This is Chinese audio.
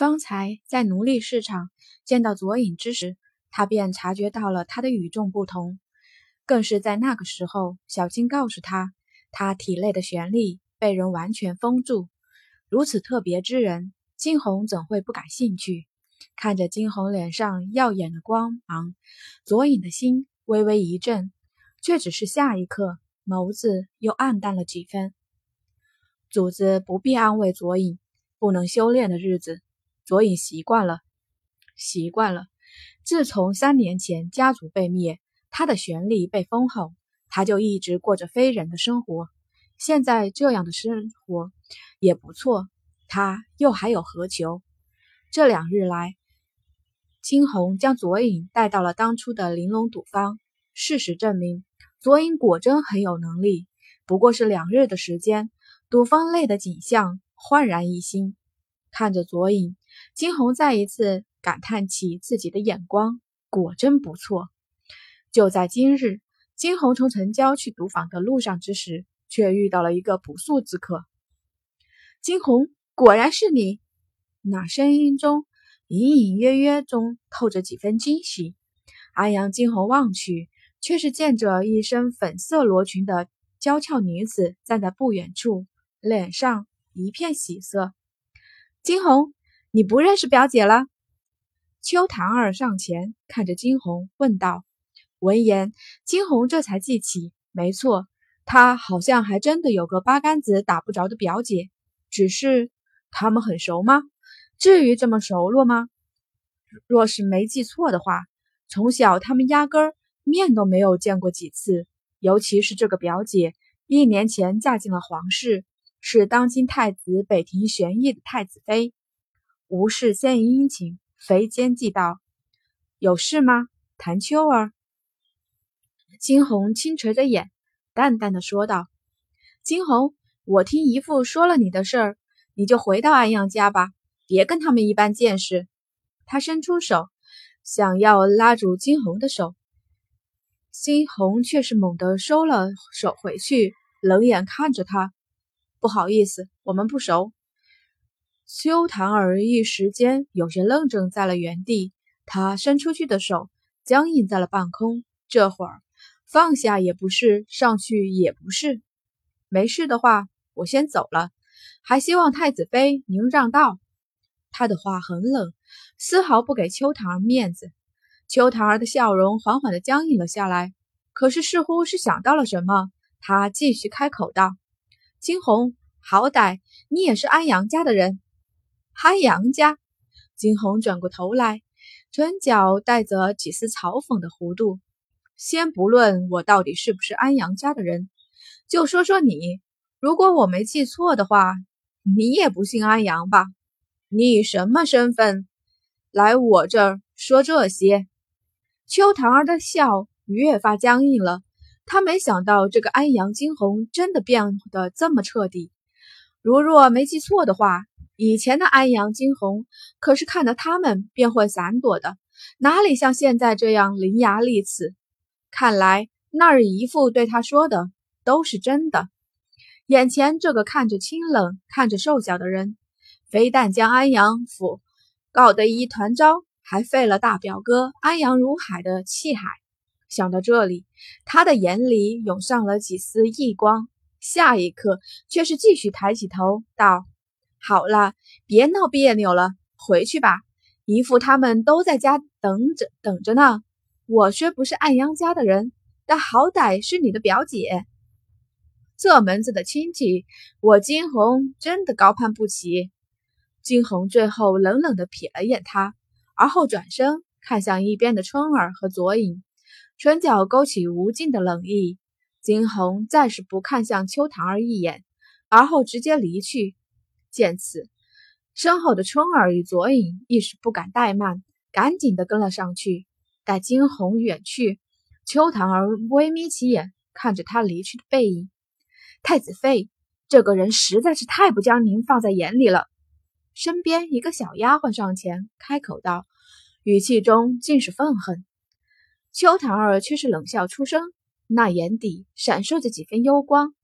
方才在奴隶市场见到左影之时，他便察觉到了他的与众不同。更是在那个时候，小金告诉他，他体内的玄力被人完全封住。如此特别之人，金红怎会不感兴趣？看着金红脸上耀眼的光芒，左影的心微微一震，却只是下一刻，眸子又暗淡了几分。主子不必安慰左影，不能修炼的日子。佐影习惯了，习惯了。自从三年前家族被灭，他的玄力被封后，他就一直过着非人的生活。现在这样的生活也不错，他又还有何求？这两日来，青红将佐影带到了当初的玲珑赌坊。事实证明，佐影果真很有能力。不过是两日的时间，赌坊内的景象焕然一新。看着佐影。金红再一次感叹起自己的眼光，果真不错。就在今日，金红从城郊去赌坊的路上之时，却遇到了一个不速之客。金红，果然是你！那声音中隐隐约约中透着几分惊喜。安阳金红望去，却是见着一身粉色罗裙的娇俏女子站在不远处，脸上一片喜色。金红。你不认识表姐了？秋檀儿上前看着金红问道。闻言，金红这才记起，没错，他好像还真的有个八竿子打不着的表姐。只是他们很熟吗？至于这么熟络吗？若是没记错的话，从小他们压根儿面都没有见过几次。尤其是这个表姐，一年前嫁进了皇室，是当今太子北庭玄烨的太子妃。无事献殷勤，非奸即盗。有事吗，谭秋儿？金红轻垂着眼，淡淡的说道：“金红，我听姨父说了你的事儿，你就回到安阳家吧，别跟他们一般见识。”他伸出手，想要拉住金红的手，金红却是猛地收了手回去，冷眼看着他：“不好意思，我们不熟。”秋檀儿一时间有些愣怔在了原地，他伸出去的手僵硬在了半空，这会儿放下也不是，上去也不是。没事的话，我先走了，还希望太子妃您让道。他的话很冷，丝毫不给秋檀儿面子。秋檀儿的笑容缓缓的僵硬了下来，可是似乎是想到了什么，他继续开口道：“金红，好歹你也是安阳家的人。”安阳家，金红转过头来，唇角带着几丝嘲讽的弧度。先不论我到底是不是安阳家的人，就说说你。如果我没记错的话，你也不姓安阳吧？你以什么身份来我这儿说这些？秋棠儿的笑越发僵硬了。他没想到这个安阳金红真的变得这么彻底。如若没记错的话。以前的安阳惊鸿可是看到他们便会闪躲的，哪里像现在这样伶牙俐齿？看来那日姨父对他说的都是真的。眼前这个看着清冷、看着瘦小的人，非但将安阳府搞得一团糟，还废了大表哥安阳如海的气海。想到这里，他的眼里涌上了几丝异光，下一刻却是继续抬起头道。好了，别闹别扭了，回去吧。姨父他们都在家等着等着呢。我虽不是暗阳家的人，但好歹是你的表姐，这门子的亲戚，我金红真的高攀不起。金红最后冷冷地瞥了眼他，而后转身看向一边的春儿和左影，唇角勾起无尽的冷意。金红暂时不看向秋檀儿一眼，而后直接离去。见此，身后的春儿与左影一时不敢怠慢，赶紧的跟了上去。待惊鸿远去，秋檀儿微眯起眼，看着他离去的背影。太子妃这个人实在是太不将您放在眼里了。身边一个小丫鬟上前开口道，语气中尽是愤恨。秋檀儿却是冷笑出声，那眼底闪烁着几分幽光。